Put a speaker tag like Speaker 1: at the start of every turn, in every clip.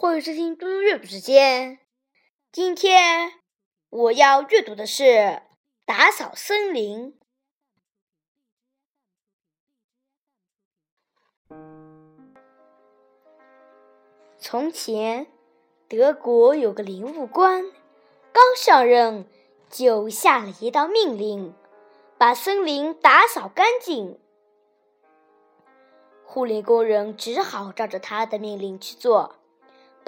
Speaker 1: 欢迎收听嘟嘟阅读时间。今天我要阅读的是《打扫森林》。从前，德国有个林务官，刚上任就下了一道命令，把森林打扫干净。护林工人只好照着他的命令去做。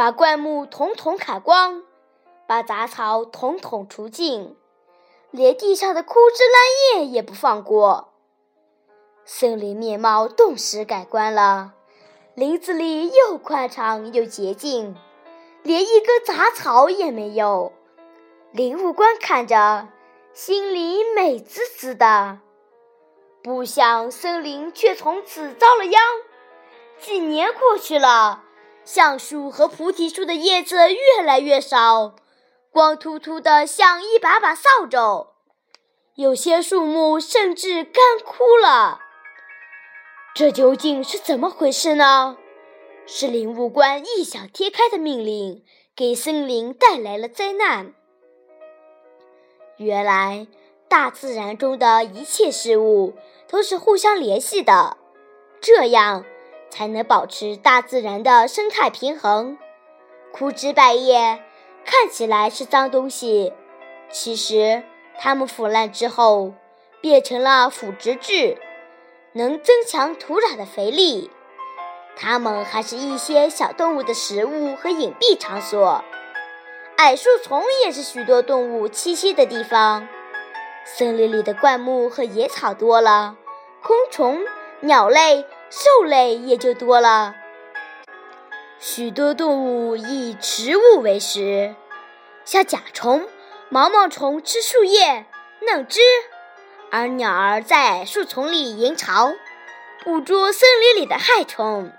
Speaker 1: 把灌木统统砍光，把杂草统统除尽，连地上的枯枝烂叶也不放过。森林面貌顿时改观了，林子里又宽敞又洁净，连一根杂草也没有。林务官看着，心里美滋滋的。不想森林却从此遭了殃。几年过去了。橡树和菩提树的叶子越来越少，光秃秃的像一把把扫帚。有些树木甚至干枯了。这究竟是怎么回事呢？是林务官异想天开的命令给森林带来了灾难。原来，大自然中的一切事物都是互相联系的，这样。才能保持大自然的生态平衡。枯枝败叶看起来是脏东西，其实它们腐烂之后变成了腐殖质，能增强土壤的肥力。它们还是一些小动物的食物和隐蔽场所。矮树丛也是许多动物栖息的地方。森林里的灌木和野草多了，昆虫、鸟类。兽类也就多了，许多动物以植物为食，像甲虫、毛毛虫吃树叶、嫩枝，而鸟儿在树丛里营巢，捕捉森林里的害虫。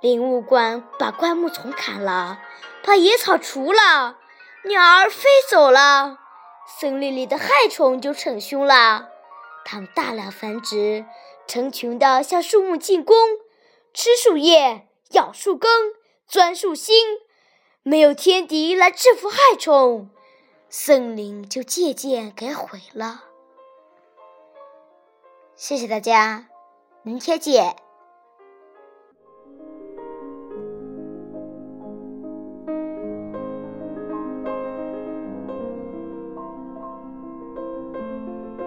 Speaker 1: 林务官把灌木丛砍了，把野草除了，鸟儿飞走了，森林里的害虫就逞凶了，它们大量繁殖。成群的向树木进攻，吃树叶、咬树根、钻树心。没有天敌来制服害虫，森林就渐渐给毁了。谢谢大家，明天见。